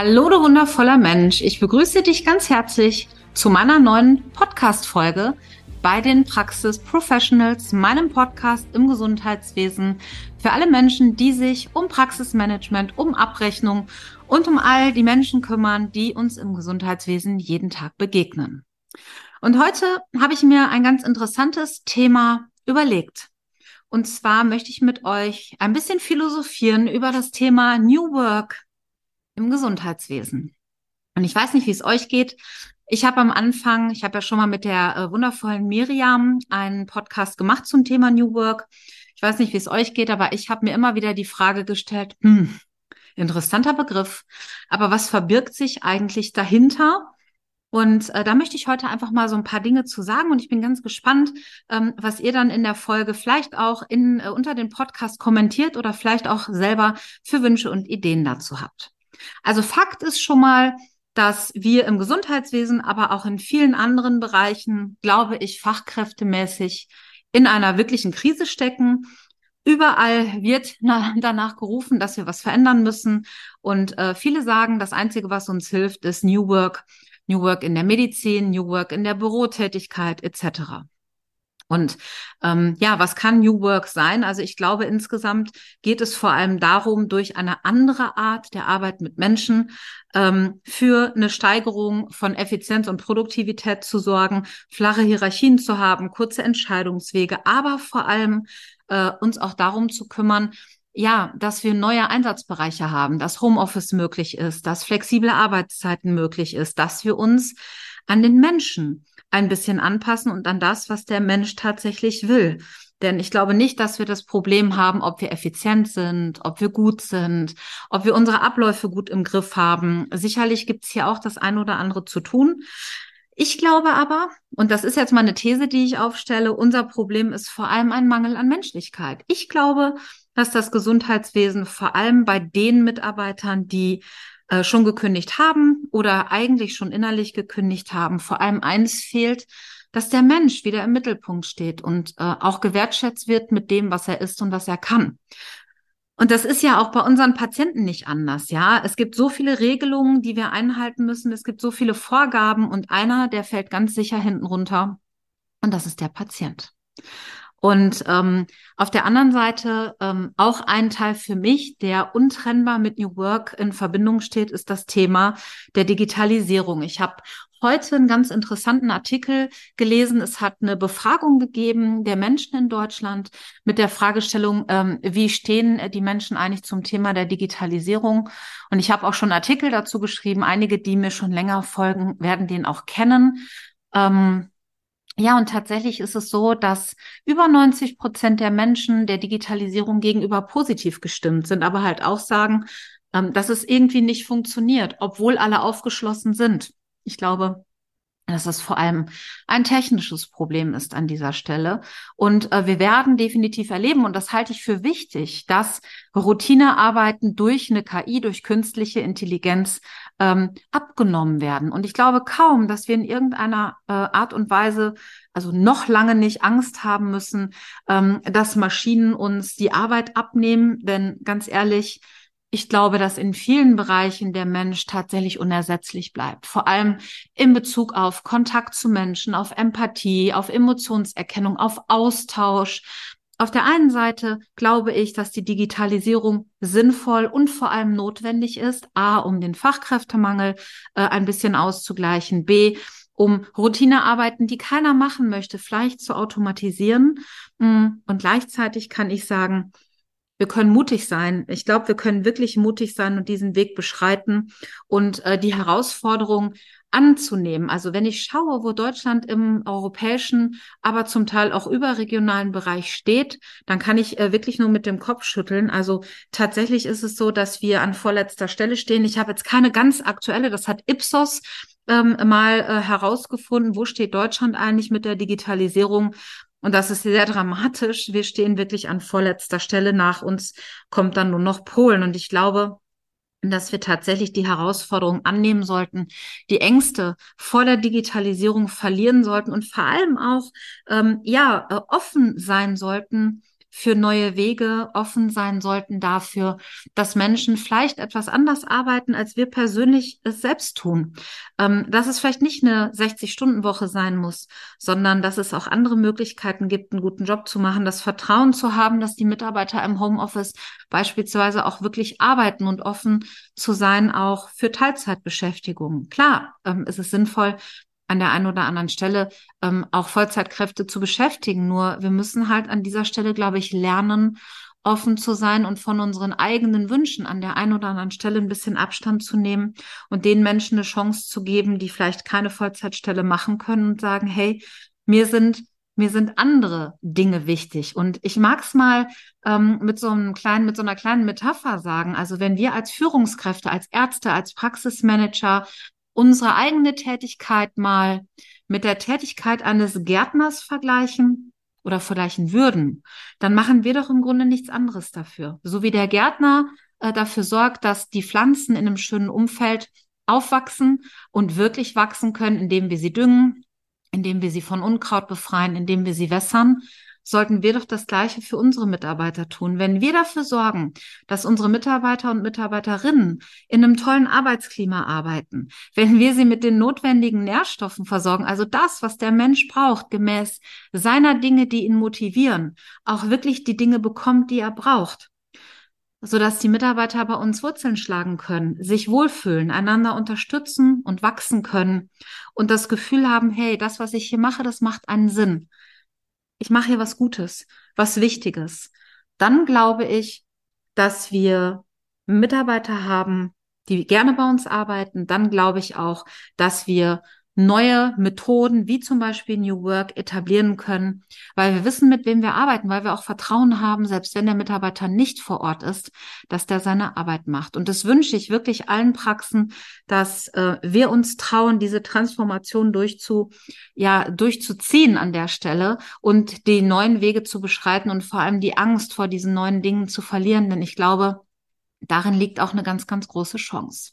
Hallo, du wundervoller Mensch. Ich begrüße dich ganz herzlich zu meiner neuen Podcast-Folge bei den Praxis Professionals, meinem Podcast im Gesundheitswesen für alle Menschen, die sich um Praxismanagement, um Abrechnung und um all die Menschen kümmern, die uns im Gesundheitswesen jeden Tag begegnen. Und heute habe ich mir ein ganz interessantes Thema überlegt. Und zwar möchte ich mit euch ein bisschen philosophieren über das Thema New Work im Gesundheitswesen. Und ich weiß nicht, wie es euch geht. Ich habe am Anfang, ich habe ja schon mal mit der äh, wundervollen Miriam einen Podcast gemacht zum Thema New Work. Ich weiß nicht, wie es euch geht, aber ich habe mir immer wieder die Frage gestellt, hm, interessanter Begriff, aber was verbirgt sich eigentlich dahinter? Und äh, da möchte ich heute einfach mal so ein paar Dinge zu sagen und ich bin ganz gespannt, ähm, was ihr dann in der Folge vielleicht auch in, äh, unter den Podcast kommentiert oder vielleicht auch selber für Wünsche und Ideen dazu habt. Also Fakt ist schon mal, dass wir im Gesundheitswesen, aber auch in vielen anderen Bereichen, glaube ich, fachkräftemäßig in einer wirklichen Krise stecken. Überall wird danach gerufen, dass wir was verändern müssen. Und äh, viele sagen, das Einzige, was uns hilft, ist New Work. New Work in der Medizin, New Work in der Bürotätigkeit etc. Und ähm, ja, was kann New Work sein? Also ich glaube, insgesamt geht es vor allem darum, durch eine andere Art der Arbeit mit Menschen ähm, für eine Steigerung von Effizienz und Produktivität zu sorgen, flache Hierarchien zu haben, kurze Entscheidungswege, aber vor allem äh, uns auch darum zu kümmern, ja, dass wir neue Einsatzbereiche haben, dass Homeoffice möglich ist, dass flexible Arbeitszeiten möglich ist, dass wir uns an den Menschen ein bisschen anpassen und an das, was der Mensch tatsächlich will. Denn ich glaube nicht, dass wir das Problem haben, ob wir effizient sind, ob wir gut sind, ob wir unsere Abläufe gut im Griff haben. Sicherlich gibt es hier auch das eine oder andere zu tun. Ich glaube aber, und das ist jetzt mal eine These, die ich aufstelle, unser Problem ist vor allem ein Mangel an Menschlichkeit. Ich glaube, dass das Gesundheitswesen vor allem bei den Mitarbeitern, die äh, schon gekündigt haben oder eigentlich schon innerlich gekündigt haben. Vor allem eines fehlt, dass der Mensch wieder im Mittelpunkt steht und äh, auch gewertschätzt wird mit dem, was er ist und was er kann. Und das ist ja auch bei unseren Patienten nicht anders, ja. Es gibt so viele Regelungen, die wir einhalten müssen. Es gibt so viele Vorgaben und einer, der fällt ganz sicher hinten runter. Und das ist der Patient. Und ähm, auf der anderen Seite ähm, auch ein Teil für mich, der untrennbar mit New Work in Verbindung steht, ist das Thema der Digitalisierung. Ich habe heute einen ganz interessanten Artikel gelesen. Es hat eine Befragung gegeben der Menschen in Deutschland mit der Fragestellung, ähm, wie stehen die Menschen eigentlich zum Thema der Digitalisierung? Und ich habe auch schon Artikel dazu geschrieben. Einige, die mir schon länger folgen, werden den auch kennen. Ähm, ja, und tatsächlich ist es so, dass über 90 Prozent der Menschen der Digitalisierung gegenüber positiv gestimmt sind, aber halt auch sagen, ähm, dass es irgendwie nicht funktioniert, obwohl alle aufgeschlossen sind. Ich glaube, dass es vor allem ein technisches Problem ist an dieser Stelle. Und äh, wir werden definitiv erleben, und das halte ich für wichtig, dass Routinearbeiten durch eine KI, durch künstliche Intelligenz ähm, abgenommen werden. Und ich glaube kaum, dass wir in irgendeiner äh, Art und Weise, also noch lange nicht Angst haben müssen, ähm, dass Maschinen uns die Arbeit abnehmen. Denn ganz ehrlich, ich glaube, dass in vielen Bereichen der Mensch tatsächlich unersetzlich bleibt. Vor allem in Bezug auf Kontakt zu Menschen, auf Empathie, auf Emotionserkennung, auf Austausch. Auf der einen Seite glaube ich, dass die Digitalisierung sinnvoll und vor allem notwendig ist. A, um den Fachkräftemangel äh, ein bisschen auszugleichen. B, um Routinearbeiten, die keiner machen möchte, vielleicht zu automatisieren. Mm, und gleichzeitig kann ich sagen, wir können mutig sein. Ich glaube, wir können wirklich mutig sein und diesen Weg beschreiten und äh, die Herausforderung anzunehmen. Also wenn ich schaue, wo Deutschland im europäischen, aber zum Teil auch überregionalen Bereich steht, dann kann ich äh, wirklich nur mit dem Kopf schütteln. Also tatsächlich ist es so, dass wir an vorletzter Stelle stehen. Ich habe jetzt keine ganz aktuelle, das hat Ipsos ähm, mal äh, herausgefunden, wo steht Deutschland eigentlich mit der Digitalisierung. Und das ist sehr dramatisch. Wir stehen wirklich an vorletzter Stelle. Nach uns kommt dann nur noch Polen. Und ich glaube, dass wir tatsächlich die Herausforderung annehmen sollten, die Ängste vor der Digitalisierung verlieren sollten und vor allem auch ähm, ja äh, offen sein sollten für neue Wege offen sein sollten dafür, dass Menschen vielleicht etwas anders arbeiten, als wir persönlich es selbst tun. Ähm, dass es vielleicht nicht eine 60-Stunden-Woche sein muss, sondern dass es auch andere Möglichkeiten gibt, einen guten Job zu machen, das Vertrauen zu haben, dass die Mitarbeiter im Homeoffice beispielsweise auch wirklich arbeiten und offen zu sein, auch für Teilzeitbeschäftigung. Klar, ähm, ist es sinnvoll, an der einen oder anderen Stelle ähm, auch Vollzeitkräfte zu beschäftigen. Nur wir müssen halt an dieser Stelle, glaube ich, lernen, offen zu sein und von unseren eigenen Wünschen an der einen oder anderen Stelle ein bisschen Abstand zu nehmen und den Menschen eine Chance zu geben, die vielleicht keine Vollzeitstelle machen können und sagen, hey, mir sind mir sind andere Dinge wichtig. Und ich mag es mal ähm, mit so einem kleinen, mit so einer kleinen Metapher sagen. Also wenn wir als Führungskräfte, als Ärzte, als Praxismanager unsere eigene Tätigkeit mal mit der Tätigkeit eines Gärtners vergleichen oder vergleichen würden, dann machen wir doch im Grunde nichts anderes dafür. So wie der Gärtner äh, dafür sorgt, dass die Pflanzen in einem schönen Umfeld aufwachsen und wirklich wachsen können, indem wir sie düngen, indem wir sie von Unkraut befreien, indem wir sie wässern, sollten wir doch das Gleiche für unsere Mitarbeiter tun. Wenn wir dafür sorgen, dass unsere Mitarbeiter und Mitarbeiterinnen in einem tollen Arbeitsklima arbeiten, wenn wir sie mit den notwendigen Nährstoffen versorgen, also das, was der Mensch braucht, gemäß seiner Dinge, die ihn motivieren, auch wirklich die Dinge bekommt, die er braucht, sodass die Mitarbeiter bei uns Wurzeln schlagen können, sich wohlfühlen, einander unterstützen und wachsen können und das Gefühl haben, hey, das, was ich hier mache, das macht einen Sinn ich mache hier was Gutes, was Wichtiges, dann glaube ich, dass wir Mitarbeiter haben, die gerne bei uns arbeiten. Dann glaube ich auch, dass wir neue Methoden wie zum Beispiel New Work etablieren können, weil wir wissen, mit wem wir arbeiten, weil wir auch Vertrauen haben, selbst wenn der Mitarbeiter nicht vor Ort ist, dass der seine Arbeit macht. Und das wünsche ich wirklich allen Praxen, dass äh, wir uns trauen, diese Transformation durchzu, ja, durchzuziehen an der Stelle und die neuen Wege zu beschreiten und vor allem die Angst vor diesen neuen Dingen zu verlieren, denn ich glaube, darin liegt auch eine ganz, ganz große Chance.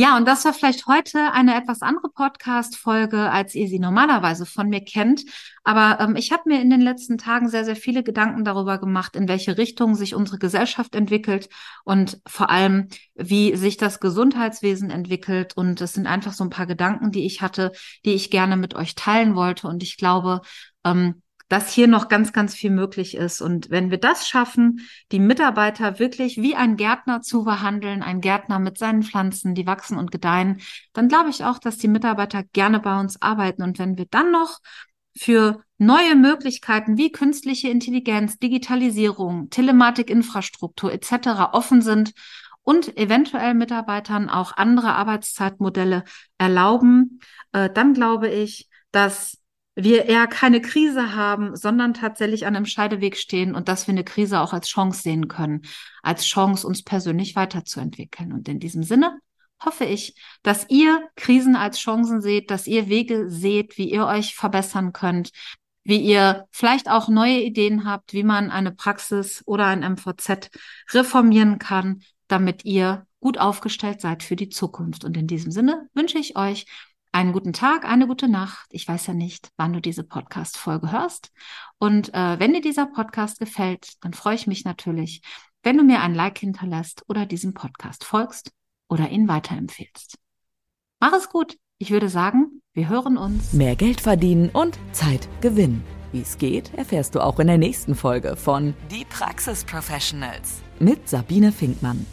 Ja, und das war vielleicht heute eine etwas andere Podcast-Folge, als ihr sie normalerweise von mir kennt. Aber ähm, ich habe mir in den letzten Tagen sehr, sehr viele Gedanken darüber gemacht, in welche Richtung sich unsere Gesellschaft entwickelt und vor allem, wie sich das Gesundheitswesen entwickelt. Und es sind einfach so ein paar Gedanken, die ich hatte, die ich gerne mit euch teilen wollte. Und ich glaube, ähm, dass hier noch ganz, ganz viel möglich ist. Und wenn wir das schaffen, die Mitarbeiter wirklich wie ein Gärtner zu behandeln, ein Gärtner mit seinen Pflanzen, die wachsen und gedeihen, dann glaube ich auch, dass die Mitarbeiter gerne bei uns arbeiten. Und wenn wir dann noch für neue Möglichkeiten wie künstliche Intelligenz, Digitalisierung, Telematikinfrastruktur etc. offen sind und eventuell Mitarbeitern auch andere Arbeitszeitmodelle erlauben, äh, dann glaube ich, dass wir eher keine Krise haben, sondern tatsächlich an einem Scheideweg stehen und dass wir eine Krise auch als Chance sehen können, als Chance, uns persönlich weiterzuentwickeln. Und in diesem Sinne hoffe ich, dass ihr Krisen als Chancen seht, dass ihr Wege seht, wie ihr euch verbessern könnt, wie ihr vielleicht auch neue Ideen habt, wie man eine Praxis oder ein MVZ reformieren kann, damit ihr gut aufgestellt seid für die Zukunft. Und in diesem Sinne wünsche ich euch einen guten Tag, eine gute Nacht. Ich weiß ja nicht, wann du diese Podcast-Folge hörst. Und äh, wenn dir dieser Podcast gefällt, dann freue ich mich natürlich, wenn du mir ein Like hinterlässt oder diesem Podcast folgst oder ihn weiterempfehlst. Mach es gut. Ich würde sagen, wir hören uns. Mehr Geld verdienen und Zeit gewinnen. Wie es geht, erfährst du auch in der nächsten Folge von Die Praxis Professionals mit Sabine Finkmann.